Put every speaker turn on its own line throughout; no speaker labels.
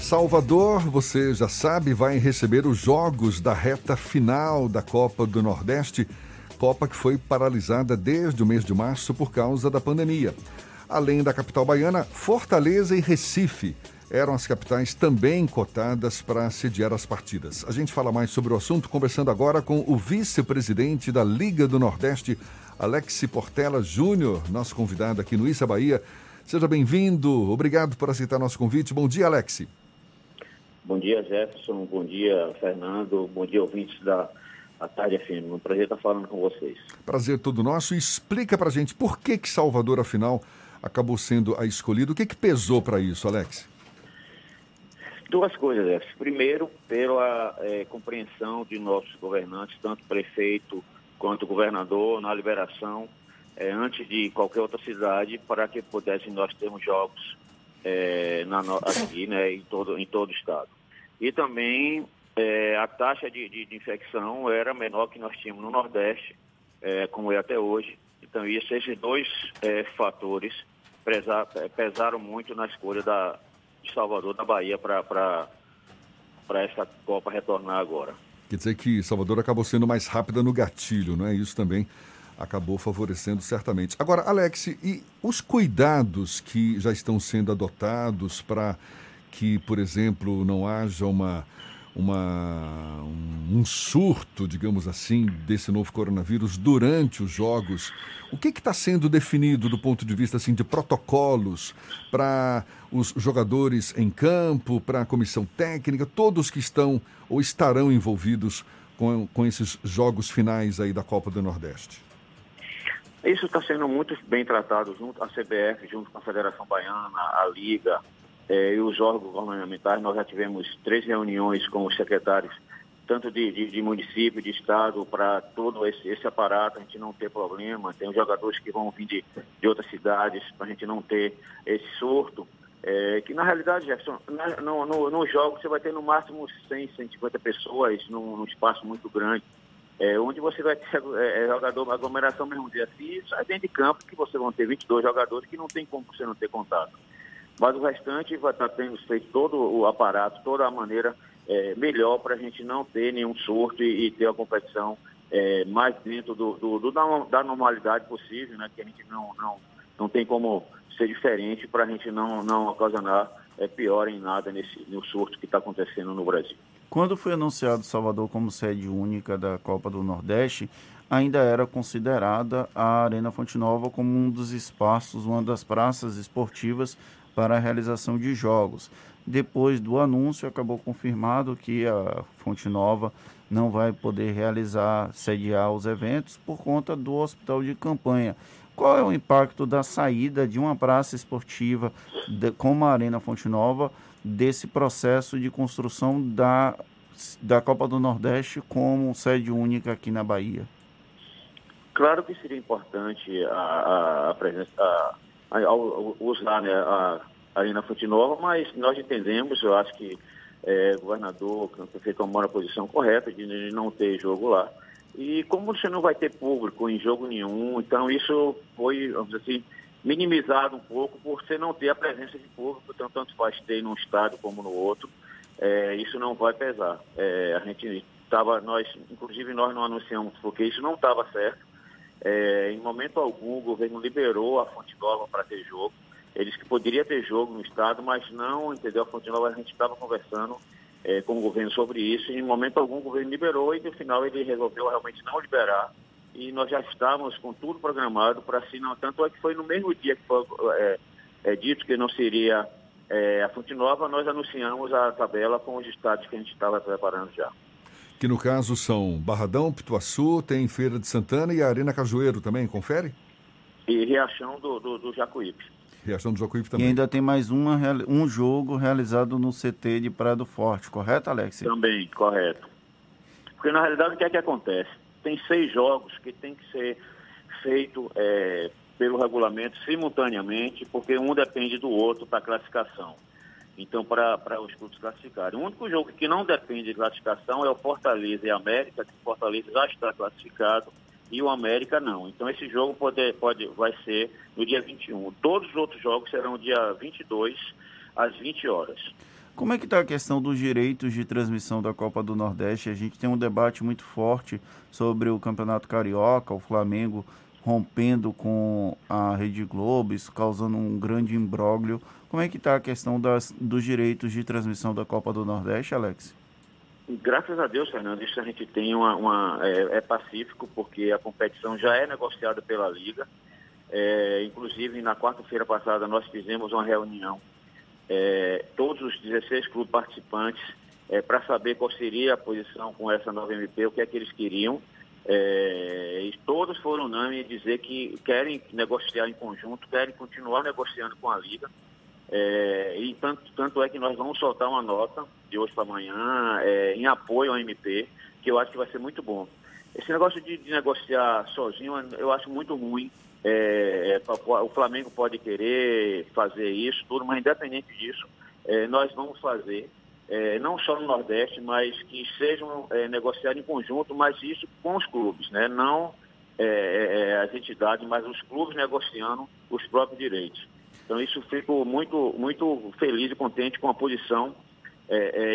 Salvador, você já sabe, vai receber os jogos da reta final da Copa do Nordeste, Copa que foi paralisada desde o mês de março por causa da pandemia. Além da capital baiana, Fortaleza e Recife eram as capitais também cotadas para sediar as partidas. A gente fala mais sobre o assunto conversando agora com o vice-presidente da Liga do Nordeste, Alex Portela Júnior, nosso convidado aqui no Issa Bahia. Seja bem-vindo, obrigado por aceitar nosso convite. Bom dia, Alex.
Bom dia, Jefferson. Bom dia, Fernando. Bom dia, ouvintes da a Tarde FM. Um prazer estar falando com vocês.
Prazer todo nosso. Explica pra gente por que, que Salvador, afinal, acabou sendo a escolhida. O que, que pesou para isso, Alex?
Duas coisas, Jefferson. Primeiro, pela é, compreensão de nossos governantes, tanto prefeito quanto governador, na liberação, é, antes de qualquer outra cidade, para que pudessem nós termos jogos é, na, aqui, né, em todo, em todo o estado. E também é, a taxa de, de, de, infecção era menor que nós tínhamos no Nordeste, é, como é até hoje. Então, isso, esses dois é, fatores pesar, é, pesaram muito na escolha da, de Salvador, da Bahia, para essa Copa retornar agora.
Quer dizer que Salvador acabou sendo mais rápida no gatilho, não é? Isso também acabou favorecendo certamente. Agora, Alex, e os cuidados que já estão sendo adotados para que, por exemplo, não haja uma, uma, um surto, digamos assim, desse novo coronavírus durante os jogos. O que está sendo definido do ponto de vista assim, de protocolos para os jogadores em campo, para a comissão técnica, todos que estão ou estarão envolvidos com, com esses jogos finais aí da Copa do Nordeste?
Isso está sendo muito bem tratado junto à CBF, junto com a Federação Baiana, a Liga eh, e os órgãos governamentais. Nós já tivemos três reuniões com os secretários, tanto de, de, de município, de estado, para todo esse, esse, aparato, a gente não ter problema. Tem os jogadores que vão vir de, de outras cidades, para a gente não ter esse surto. É, que na realidade, Jefferson, no, no, no jogo você vai ter no máximo 100, 150 pessoas num, num espaço muito grande é, onde você vai ter é jogador, aglomeração mesmo dia assim, isso é dentro de campo que você vão ter 22 jogadores que não tem como você não ter contato. Mas o restante vai estar tendo feito todo o aparato, toda a maneira é, melhor para a gente não ter nenhum surto e, e ter a competição é, mais dentro do, do, do, da normalidade possível, né? Que a gente não, não, não tem como ser diferente para a gente não, não ocasionar é, pior em nada nesse no surto que está acontecendo no Brasil.
Quando foi anunciado Salvador como sede única da Copa do Nordeste, ainda era considerada a Arena Fonte Nova como um dos espaços, uma das praças esportivas para a realização de jogos. Depois do anúncio, acabou confirmado que a Fonte Nova não vai poder realizar, sediar os eventos por conta do hospital de campanha. Qual é o impacto da saída de uma praça esportiva de, como a Arena Fonte Nova desse processo de construção da, da Copa do Nordeste como sede única aqui na Bahia?
Claro que seria importante a, a presença, a, a, usar né, a Arena Fonte Nova, mas nós entendemos, eu acho que é, o governador, o prefeito tomou a posição correta de não ter jogo lá. E como você não vai ter público em jogo nenhum, então isso foi, vamos dizer assim, minimizado um pouco por você não ter a presença de público, então tanto faz ter num estado como no outro, é, isso não vai pesar. É, a gente estava, nós, inclusive nós não anunciamos porque isso não estava certo. É, em momento algum o governo liberou a Fonte Nova para ter jogo. Eles que poderia ter jogo no estado, mas não, entendeu? A Fonte Nova a gente estava conversando é, com o governo sobre isso. E em momento algum o governo liberou e no final ele resolveu realmente não liberar e nós já estávamos com tudo programado para assinar. Tanto é que foi no mesmo dia que foi é, é, dito que não seria é, a Fonte Nova, nós anunciamos a tabela com os estados que a gente estava preparando já.
Que no caso são Barradão, Pituaçu, tem Feira de Santana e a Arena Cajueiro também, confere?
E Riachão do, do, do Jacuípe.
Riachão do Jacuípe também.
E ainda tem mais uma, um jogo realizado no CT de Praia do Forte, correto, Alex?
Também, correto. Porque na realidade o que é que acontece? tem seis jogos que tem que ser feito é, pelo regulamento simultaneamente, porque um depende do outro para a classificação. Então, para os clubes classificarem. O único jogo que não depende de classificação é o Fortaleza e América, que o Fortaleza já está classificado e o América não. Então, esse jogo pode, pode, vai ser no dia 21. Todos os outros jogos serão dia 22 às 20 horas.
Como é que está a questão dos direitos de transmissão da Copa do Nordeste? A gente tem um debate muito forte sobre o Campeonato Carioca, o Flamengo rompendo com a Rede Globo, isso causando um grande imbróglio. Como é que está a questão das, dos direitos de transmissão da Copa do Nordeste, Alex?
Graças a Deus, Fernando, isso a gente tem uma, uma é, é, pacífico, porque a competição já é negociada pela Liga. É, inclusive, na quarta-feira passada, nós fizemos uma reunião é, todos os 16 clubes participantes é, para saber qual seria a posição com essa nova MP, o que é que eles queriam. É, e todos foram unânimes dizer que querem negociar em conjunto, querem continuar negociando com a Liga. É, e tanto, tanto é que nós vamos soltar uma nota de hoje para amanhã é, em apoio ao MP, que eu acho que vai ser muito bom. Esse negócio de, de negociar sozinho eu acho muito ruim. É, é o Flamengo pode querer fazer isso, tudo, mas independente disso, é, nós vamos fazer, é, não só no Nordeste, mas que sejam negociados em conjunto, mas isso com os clubes, né? não as entidades, mas os clubes negociando os próprios direitos. Então isso fico muito, muito feliz e contente com a posição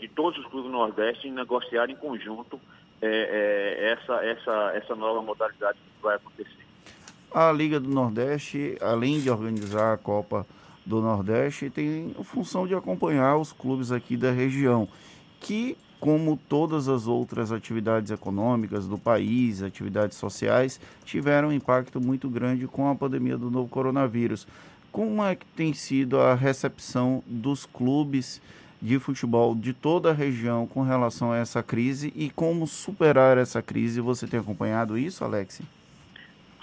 de todos os clubes do Nordeste em negociar em conjunto essa, essa, essa nova modalidade que vai acontecer.
A Liga do Nordeste, além de organizar a Copa do Nordeste, tem a função de acompanhar os clubes aqui da região, que, como todas as outras atividades econômicas do país, atividades sociais, tiveram um impacto muito grande com a pandemia do novo coronavírus. Como é que tem sido a recepção dos clubes de futebol de toda a região com relação a essa crise e como superar essa crise? Você tem acompanhado isso, Alex?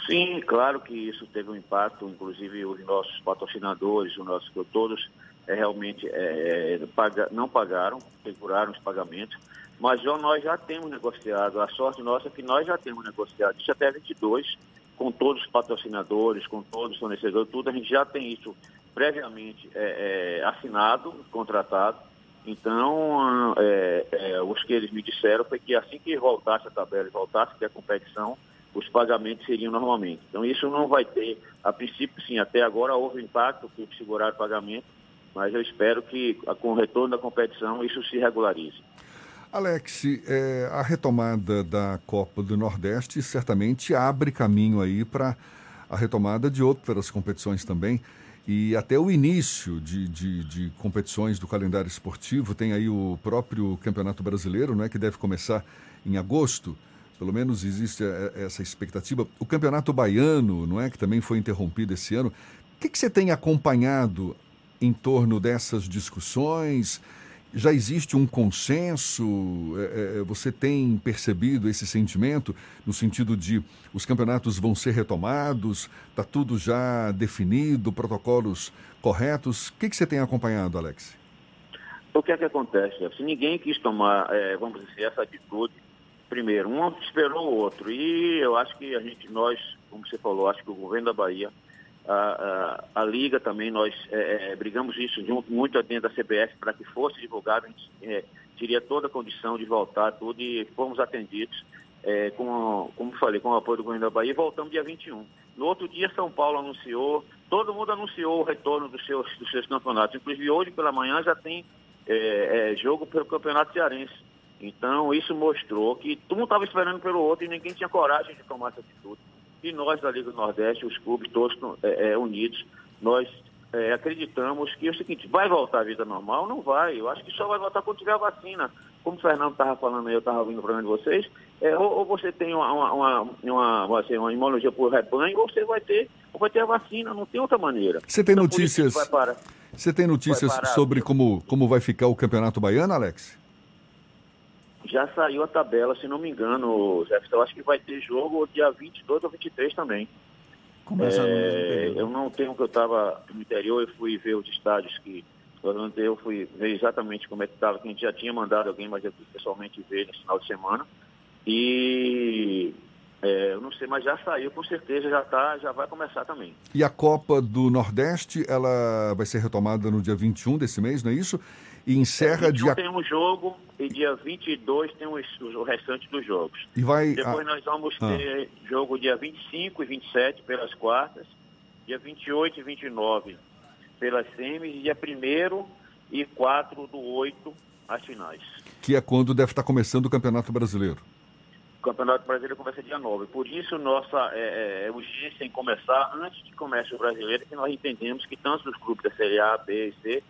Sim, claro que isso teve um impacto, inclusive os nossos patrocinadores, os nossos todos é, realmente é, paga, não pagaram, seguraram os pagamentos, mas nós já temos negociado, a sorte nossa é que nós já temos negociado isso até 22, com todos os patrocinadores, com todos os fornecedores, tudo, a gente já tem isso previamente é, é assinado, contratado, então é, é, os que eles me disseram foi que assim que voltasse a tabela e voltasse a competição, os pagamentos seriam normalmente. Então, isso não vai ter, a princípio, sim, até agora houve impacto que segurar o pagamento, mas eu espero que, com o retorno da competição, isso se regularize.
Alex, é, a retomada da Copa do Nordeste certamente abre caminho aí para a retomada de outras competições também. E até o início de, de, de, competições do calendário esportivo, tem aí o próprio Campeonato Brasileiro, né, que deve começar em agosto. Pelo menos existe é, essa expectativa. O Campeonato Baiano, não é, que também foi interrompido esse ano. O que, que você tem acompanhado em torno dessas discussões? Já existe um consenso? É, é, você tem percebido esse sentimento no sentido de os campeonatos vão ser retomados? Está tudo já definido, protocolos corretos? O que, que você tem acompanhado, Alex?
O que é que acontece? Se ninguém quis tomar, é, vamos dizer, essa atitude primeiro, um esperou o outro. E eu acho que a gente, nós, como você falou, acho que o governo da Bahia, a, a, a Liga também, nós é, é, brigamos isso junto, muito dentro da CBF para que fosse divulgado, a gente é, teria toda a condição de voltar tudo e fomos atendidos. É, com, como falei, com o apoio do governo da Bahia, voltamos dia 21. No outro dia, São Paulo anunciou, todo mundo anunciou o retorno dos seus, dos seus campeonatos. Inclusive, hoje pela manhã já tem é, é, jogo pelo Campeonato Cearense. Então, isso mostrou que todo mundo estava esperando pelo outro e ninguém tinha coragem de tomar essa atitude. E nós da Liga do Nordeste, os clubes todos é, é, unidos, nós é, acreditamos que é o seguinte, vai voltar a vida normal? Não vai. Eu acho que só vai voltar quando tiver a vacina. Como o Fernando estava falando aí, eu estava ouvindo o programa de vocês, é, ou, ou, você tem uma, uma, uma, uma, assim, uma imunologia por rebanho, ou você vai ter, ou vai ter a vacina, não tem outra maneira.
Você tem então, notícias. Você tem notícias sobre como, como vai ficar o Campeonato Baiano, Alex?
Já saiu a tabela, se não me engano, Jefferson. Eu acho que vai ter jogo dia 22 ou 23 também. É, eu não tenho que eu estava no interior, eu fui ver os estádios que eu fui ver exatamente como é que estava, que a gente já tinha mandado alguém, mas eu fui pessoalmente ver nesse final de semana. E é, eu não sei, mas já saiu, com certeza já tá, já vai começar também.
E a Copa do Nordeste, ela vai ser retomada no dia 21 desse mês, não é isso? E encerra
é, dia... tem um jogo e dia 22 tem os, o restante dos jogos.
E vai...
Depois nós vamos ah. ter jogo dia 25 e 27 pelas quartas, dia 28 e 29 pelas semis, dia 1 e quatro do oito as finais.
Que é quando deve estar começando o Campeonato Brasileiro.
O Campeonato Brasileiro começa dia 9. Por isso, nossa é, é, urgência em começar antes de começar o brasileiro, que nós entendemos que tanto os clubes da Série A, B e C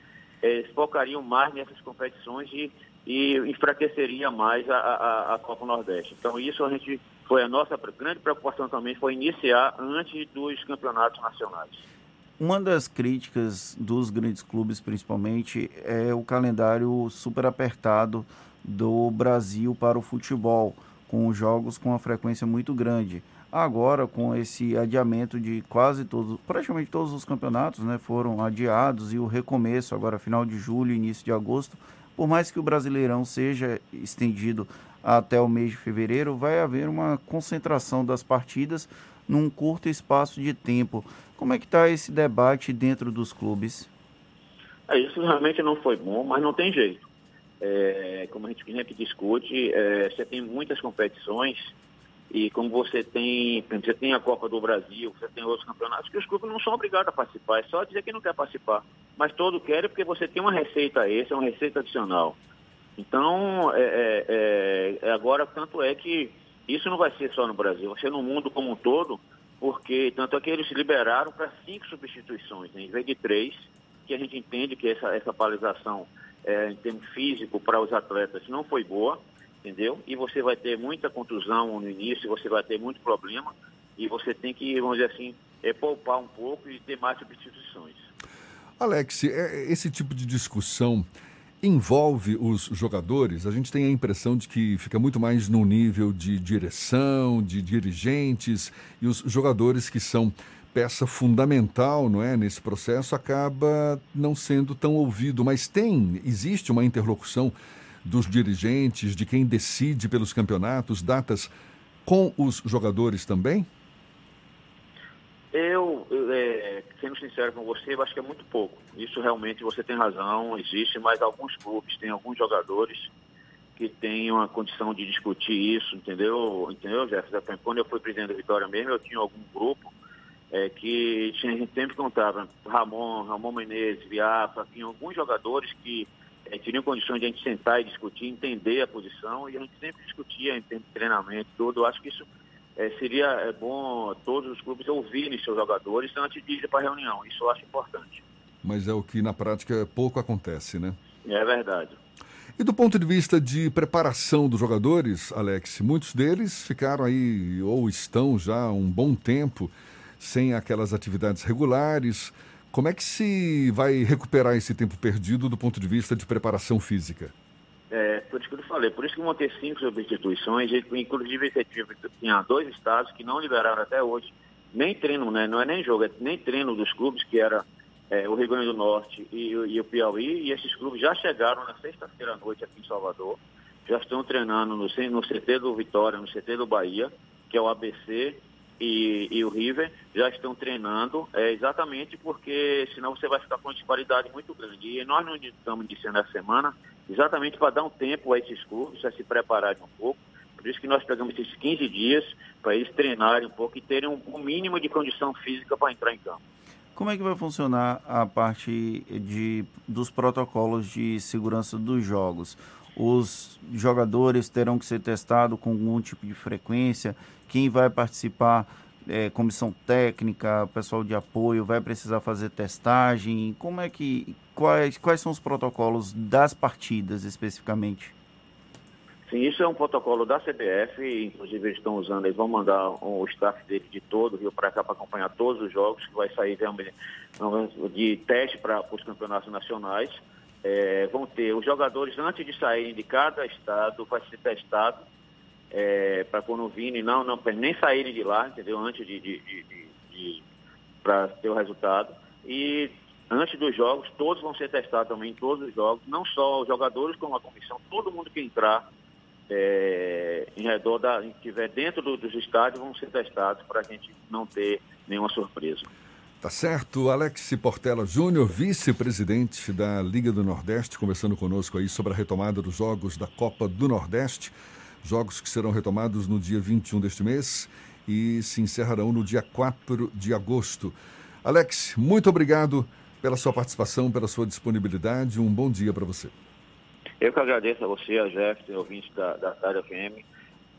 é, focariam mais nessas competições e, e enfraqueceria mais a, a, a, Copa Nordeste. Então, isso a gente foi a nossa grande preocupação também, foi iniciar antes dos campeonatos nacionais.
Uma das críticas dos grandes clubes, principalmente, é o calendário super apertado do Brasil para o futebol, com jogos com uma frequência muito grande. Agora, com esse adiamento de quase todos, praticamente todos os campeonatos, né, foram adiados e o recomeço agora final de julho, início de agosto, por mais que o Brasileirão seja estendido até o mês de fevereiro, vai haver uma concentração das partidas num curto espaço de tempo. Como é que está esse debate dentro dos clubes?
É, isso realmente não foi bom, mas não tem jeito. É, como a gente sempre discute, é, você tem muitas competições e como você tem, você tem a Copa do Brasil, você tem outros campeonatos que os clubes não são obrigados a participar, é só dizer que não quer participar. Mas todo quer porque você tem uma receita extra, uma receita adicional. Então, é, é, é, agora, tanto é que isso não vai ser só no Brasil, vai ser no mundo como um todo, porque tanto é que eles liberaram para cinco substituições, né, em vez de três, que a gente entende que essa, essa paralisação é, em termos físico para os atletas não foi boa, entendeu? E você vai ter muita contusão no início, você vai ter muito problema, e você tem que, vamos dizer assim, é, poupar um pouco e ter mais substituições.
Alex, é, esse tipo de discussão envolve os jogadores, a gente tem a impressão de que fica muito mais no nível de direção, de dirigentes, e os jogadores que são peça fundamental, não é, nesse processo acaba não sendo tão ouvido, mas tem, existe uma interlocução dos dirigentes, de quem decide pelos campeonatos, datas com os jogadores também?
Eu, é, sendo sincero com você, eu acho que é muito pouco. Isso realmente você tem razão, existe, mas alguns clubes, tem alguns jogadores que têm uma condição de discutir isso, entendeu? Entendeu, Jefferson? Quando eu fui presidente da Vitória mesmo, eu tinha algum grupo é, que tinha, a gente sempre contava, Ramon, Ramon Menezes, Viafa, tinha alguns jogadores que é, teriam condições de a gente sentar e discutir, entender a posição, e a gente sempre discutia em termos de treinamento, tudo. Eu acho que isso é, seria é, bom todos os clubes ouvirem seus jogadores antes de ir para a reunião. Isso eu acho importante.
Mas é o que na prática pouco acontece, né?
É verdade.
E do ponto de vista de preparação dos jogadores, Alex, muitos deles ficaram aí ou estão já um bom tempo sem aquelas atividades regulares. Como é que se vai recuperar esse tempo perdido do ponto de vista de preparação física?
É, por isso que eu falei, por isso que vão ter cinco substituições, inclusive tinha dois estados que não liberaram até hoje, nem treino, né? Não é nem jogo, é nem treino dos clubes, que era é, o Rio Grande do Norte e, e, o Piauí, e esses clubes já chegaram na sexta-feira à noite aqui em Salvador, já estão treinando no, no CT do Vitória, no CT do Bahia, que é o ABC, e, e, o River já estão treinando, é, exatamente porque senão você vai ficar com uma disparidade muito grande. E nós não estamos iniciando a semana exatamente para dar um tempo a esses clubes, a se prepararem um pouco. Por isso que nós pegamos esses 15 dias para eles treinarem um pouco e terem um, um mínimo de condição física para entrar em campo.
Como é que vai funcionar a parte de, dos protocolos de segurança dos jogos? Os jogadores terão que ser testados com algum tipo de frequência? Quem vai participar, é, comissão técnica, pessoal de apoio, vai precisar fazer testagem? Como é que. Quais, quais são os protocolos das partidas especificamente?
Sim, isso é um protocolo da CBF, inclusive eles estão usando, eles vão mandar o staff dele de todo o Rio para cá para acompanhar todos os jogos, que vai sair de teste para os campeonatos nacionais. É, vão ter os jogadores, antes de saírem de cada estado, vai ser testado é, para virem, não, não, nem saírem de lá, entendeu? Antes de, de, de, de para ter o resultado. E antes dos jogos, todos vão ser testados também, todos os jogos, não só os jogadores, como a comissão, todo mundo que entrar é, em redor da, que estiver dentro do, dos estádios vão ser testados para a gente não ter nenhuma surpresa.
Tá certo. Alex Portela Júnior, vice-presidente da Liga do Nordeste, conversando conosco aí sobre a retomada dos jogos da Copa do Nordeste. Jogos que serão retomados no dia 21 deste mês e se encerrarão no dia 4 de agosto. Alex, muito obrigado pela sua participação, pela sua disponibilidade. Um bom dia para você.
Eu que agradeço a você, a Jefferson, ouvinte da, da Tarde FM.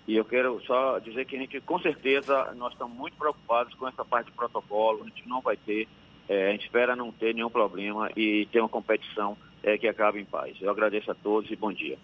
E eu quero só dizer que a gente, com certeza, nós estamos muito preocupados com essa parte de protocolo. A gente não vai ter, é, a gente espera não ter nenhum problema e ter uma competição é, que acabe em paz. Eu agradeço a todos e bom dia.